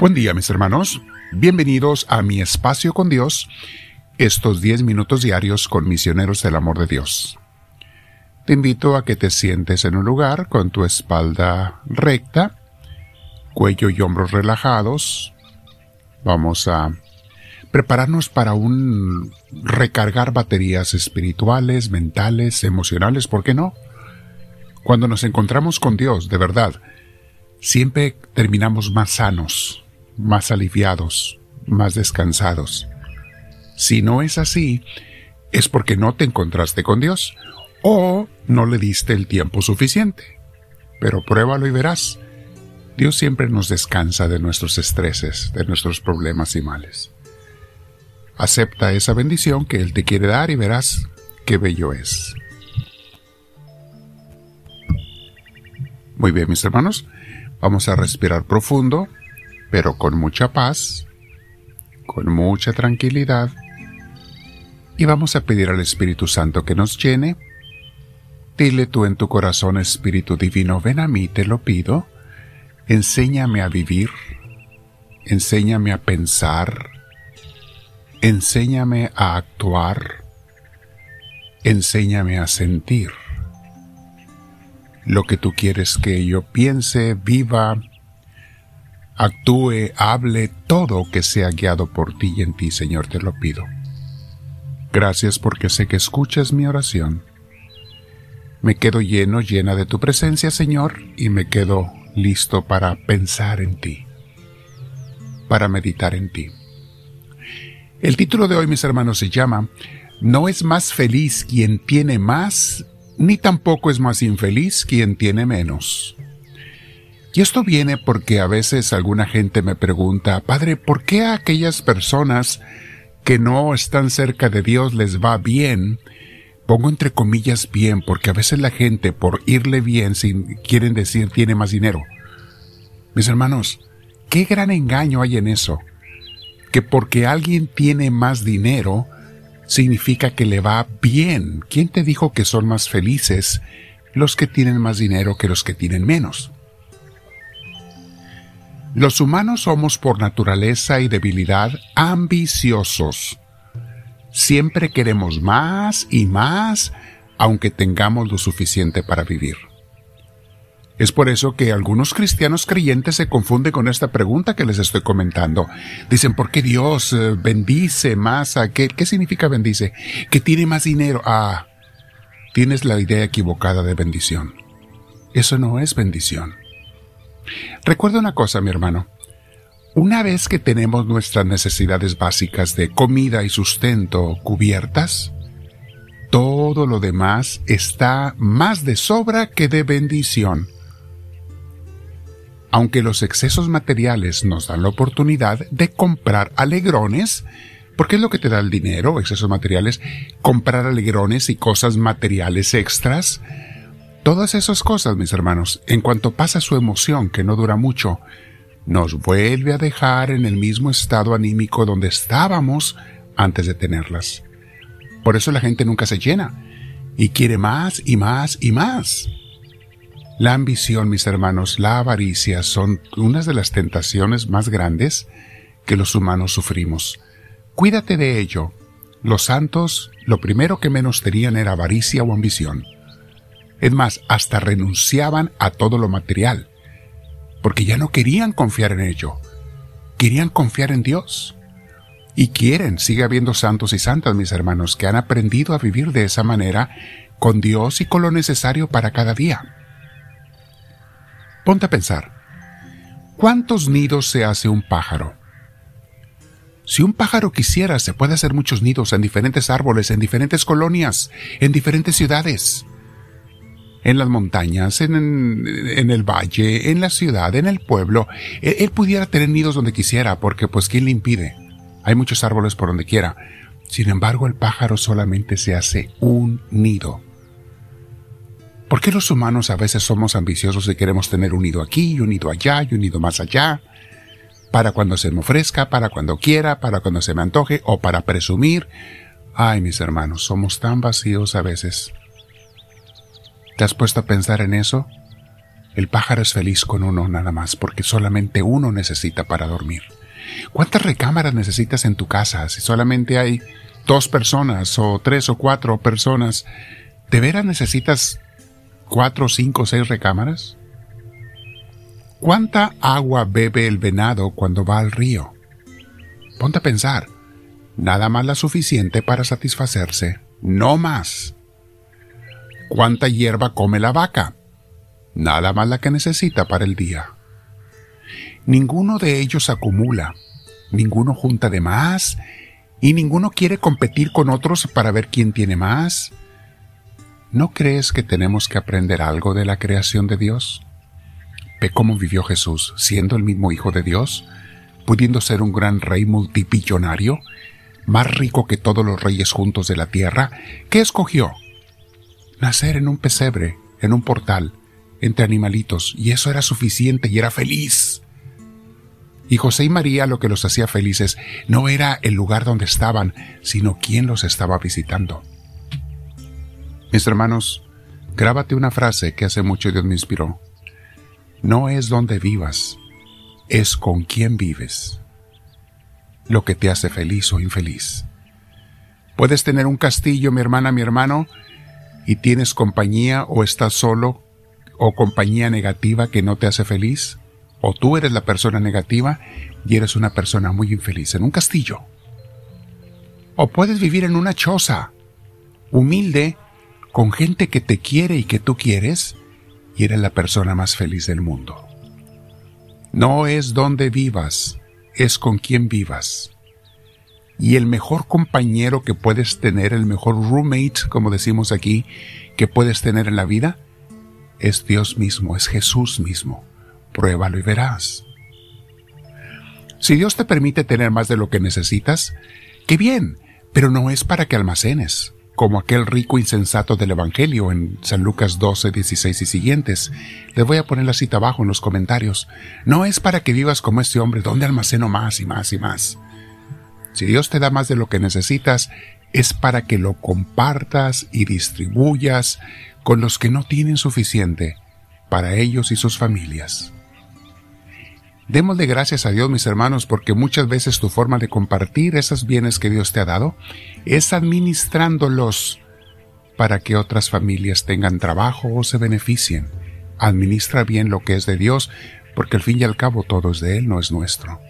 Buen día mis hermanos, bienvenidos a mi espacio con Dios, estos 10 minutos diarios con misioneros del amor de Dios. Te invito a que te sientes en un lugar con tu espalda recta, cuello y hombros relajados. Vamos a prepararnos para un recargar baterías espirituales, mentales, emocionales, ¿por qué no? Cuando nos encontramos con Dios, de verdad, siempre terminamos más sanos, más aliviados, más descansados. Si no es así, es porque no te encontraste con Dios o no le diste el tiempo suficiente. Pero pruébalo y verás. Dios siempre nos descansa de nuestros estreses, de nuestros problemas y males. Acepta esa bendición que Él te quiere dar y verás qué bello es. Muy bien, mis hermanos, vamos a respirar profundo pero con mucha paz, con mucha tranquilidad, y vamos a pedir al Espíritu Santo que nos llene. Dile tú en tu corazón, Espíritu Divino, ven a mí, te lo pido, enséñame a vivir, enséñame a pensar, enséñame a actuar, enséñame a sentir. Lo que tú quieres que yo piense, viva, actúe, hable, todo que sea guiado por ti y en ti, Señor, te lo pido. Gracias porque sé que escuchas mi oración. Me quedo lleno, llena de tu presencia, Señor, y me quedo listo para pensar en ti, para meditar en ti. El título de hoy, mis hermanos, se llama No es más feliz quien tiene más, ni tampoco es más infeliz quien tiene menos. Y esto viene porque a veces alguna gente me pregunta, Padre, ¿por qué a aquellas personas que no están cerca de Dios les va bien? Pongo entre comillas bien, porque a veces la gente por irle bien sin, quieren decir tiene más dinero. Mis hermanos, qué gran engaño hay en eso. Que porque alguien tiene más dinero, significa que le va bien. ¿Quién te dijo que son más felices los que tienen más dinero que los que tienen menos? Los humanos somos por naturaleza y debilidad ambiciosos. Siempre queremos más y más, aunque tengamos lo suficiente para vivir. Es por eso que algunos cristianos creyentes se confunden con esta pregunta que les estoy comentando. Dicen, ¿por qué Dios eh, bendice más a? ¿Qué significa bendice? Que tiene más dinero. Ah, tienes la idea equivocada de bendición. Eso no es bendición. Recuerda una cosa, mi hermano. Una vez que tenemos nuestras necesidades básicas de comida y sustento cubiertas, todo lo demás está más de sobra que de bendición. Aunque los excesos materiales nos dan la oportunidad de comprar alegrones, porque es lo que te da el dinero, excesos materiales, comprar alegrones y cosas materiales extras, Todas esas cosas, mis hermanos, en cuanto pasa su emoción, que no dura mucho, nos vuelve a dejar en el mismo estado anímico donde estábamos antes de tenerlas. Por eso la gente nunca se llena y quiere más y más y más. La ambición, mis hermanos, la avaricia son unas de las tentaciones más grandes que los humanos sufrimos. Cuídate de ello. Los santos lo primero que menos tenían era avaricia o ambición. Es más, hasta renunciaban a todo lo material, porque ya no querían confiar en ello, querían confiar en Dios. Y quieren, sigue habiendo santos y santas, mis hermanos, que han aprendido a vivir de esa manera, con Dios y con lo necesario para cada día. Ponte a pensar, ¿cuántos nidos se hace un pájaro? Si un pájaro quisiera, se puede hacer muchos nidos en diferentes árboles, en diferentes colonias, en diferentes ciudades en las montañas, en, en, el valle, en la ciudad, en el pueblo. Él, pudiera tener nidos donde quisiera, porque pues ¿quién le impide? Hay muchos árboles por donde quiera. Sin embargo, el pájaro solamente se hace un nido. ¿Por qué los humanos a veces somos ambiciosos y queremos tener un nido aquí un nido allá y un nido más allá? Para cuando se me ofrezca, para cuando quiera, para cuando se me antoje o para presumir. Ay, mis hermanos, somos tan vacíos a veces. ¿Te has puesto a pensar en eso? El pájaro es feliz con uno nada más, porque solamente uno necesita para dormir. ¿Cuántas recámaras necesitas en tu casa si solamente hay dos personas o tres o cuatro personas? ¿De veras necesitas cuatro, cinco, seis recámaras? ¿Cuánta agua bebe el venado cuando va al río? Ponte a pensar. Nada más la suficiente para satisfacerse, no más. ¿Cuánta hierba come la vaca? Nada más la que necesita para el día. Ninguno de ellos acumula, ninguno junta de más, y ninguno quiere competir con otros para ver quién tiene más. ¿No crees que tenemos que aprender algo de la creación de Dios? Ve cómo vivió Jesús, siendo el mismo Hijo de Dios, pudiendo ser un gran rey multibillonario, más rico que todos los reyes juntos de la tierra, ¿qué escogió? Nacer en un pesebre, en un portal, entre animalitos, y eso era suficiente y era feliz. Y José y María lo que los hacía felices no era el lugar donde estaban, sino quién los estaba visitando. Mis hermanos, grábate una frase que hace mucho Dios me inspiró. No es donde vivas, es con quién vives lo que te hace feliz o infeliz. Puedes tener un castillo, mi hermana, mi hermano, y tienes compañía o estás solo o compañía negativa que no te hace feliz, o tú eres la persona negativa y eres una persona muy infeliz en un castillo. O puedes vivir en una choza, humilde, con gente que te quiere y que tú quieres, y eres la persona más feliz del mundo. No es donde vivas, es con quien vivas. Y el mejor compañero que puedes tener, el mejor roommate, como decimos aquí, que puedes tener en la vida, es Dios mismo, es Jesús mismo. Pruébalo y verás. Si Dios te permite tener más de lo que necesitas, qué bien, pero no es para que almacenes, como aquel rico insensato del Evangelio en San Lucas 12, 16 y siguientes. Les voy a poner la cita abajo en los comentarios. No es para que vivas como este hombre, donde almaceno más y más y más. Si Dios te da más de lo que necesitas, es para que lo compartas y distribuyas con los que no tienen suficiente para ellos y sus familias. Démosle gracias a Dios, mis hermanos, porque muchas veces tu forma de compartir esos bienes que Dios te ha dado es administrándolos para que otras familias tengan trabajo o se beneficien. Administra bien lo que es de Dios, porque al fin y al cabo todo es de Él, no es nuestro.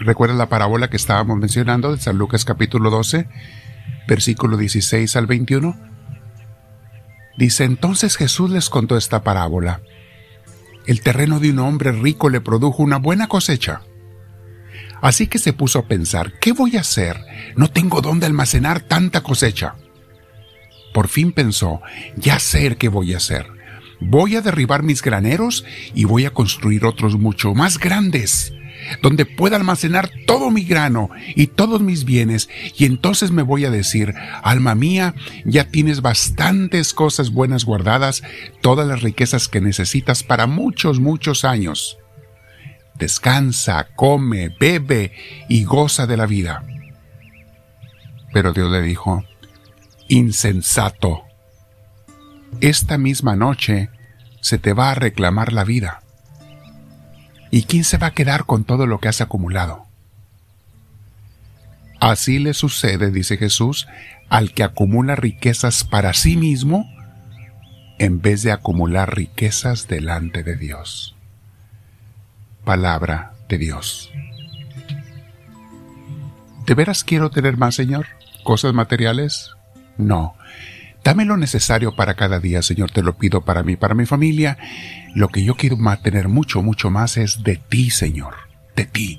¿Recuerda la parábola que estábamos mencionando de San Lucas capítulo 12, versículo 16 al 21? Dice, entonces Jesús les contó esta parábola. El terreno de un hombre rico le produjo una buena cosecha. Así que se puso a pensar, ¿qué voy a hacer? No tengo dónde almacenar tanta cosecha. Por fin pensó, ya sé qué voy a hacer. Voy a derribar mis graneros y voy a construir otros mucho más grandes donde pueda almacenar todo mi grano y todos mis bienes, y entonces me voy a decir, alma mía, ya tienes bastantes cosas buenas guardadas, todas las riquezas que necesitas para muchos, muchos años. Descansa, come, bebe y goza de la vida. Pero Dios le dijo, insensato, esta misma noche se te va a reclamar la vida. ¿Y quién se va a quedar con todo lo que has acumulado? Así le sucede, dice Jesús, al que acumula riquezas para sí mismo en vez de acumular riquezas delante de Dios. Palabra de Dios. ¿De veras quiero tener más, Señor? ¿Cosas materiales? No. Dame lo necesario para cada día, Señor, te lo pido para mí, para mi familia. Lo que yo quiero tener mucho, mucho más es de ti, Señor, de ti,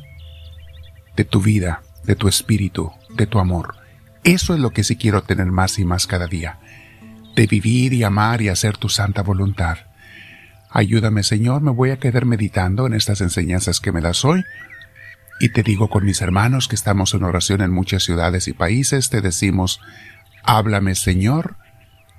de tu vida, de tu espíritu, de tu amor. Eso es lo que sí quiero tener más y más cada día, de vivir y amar y hacer tu santa voluntad. Ayúdame, Señor, me voy a quedar meditando en estas enseñanzas que me das hoy. Y te digo con mis hermanos que estamos en oración en muchas ciudades y países, te decimos, háblame, Señor,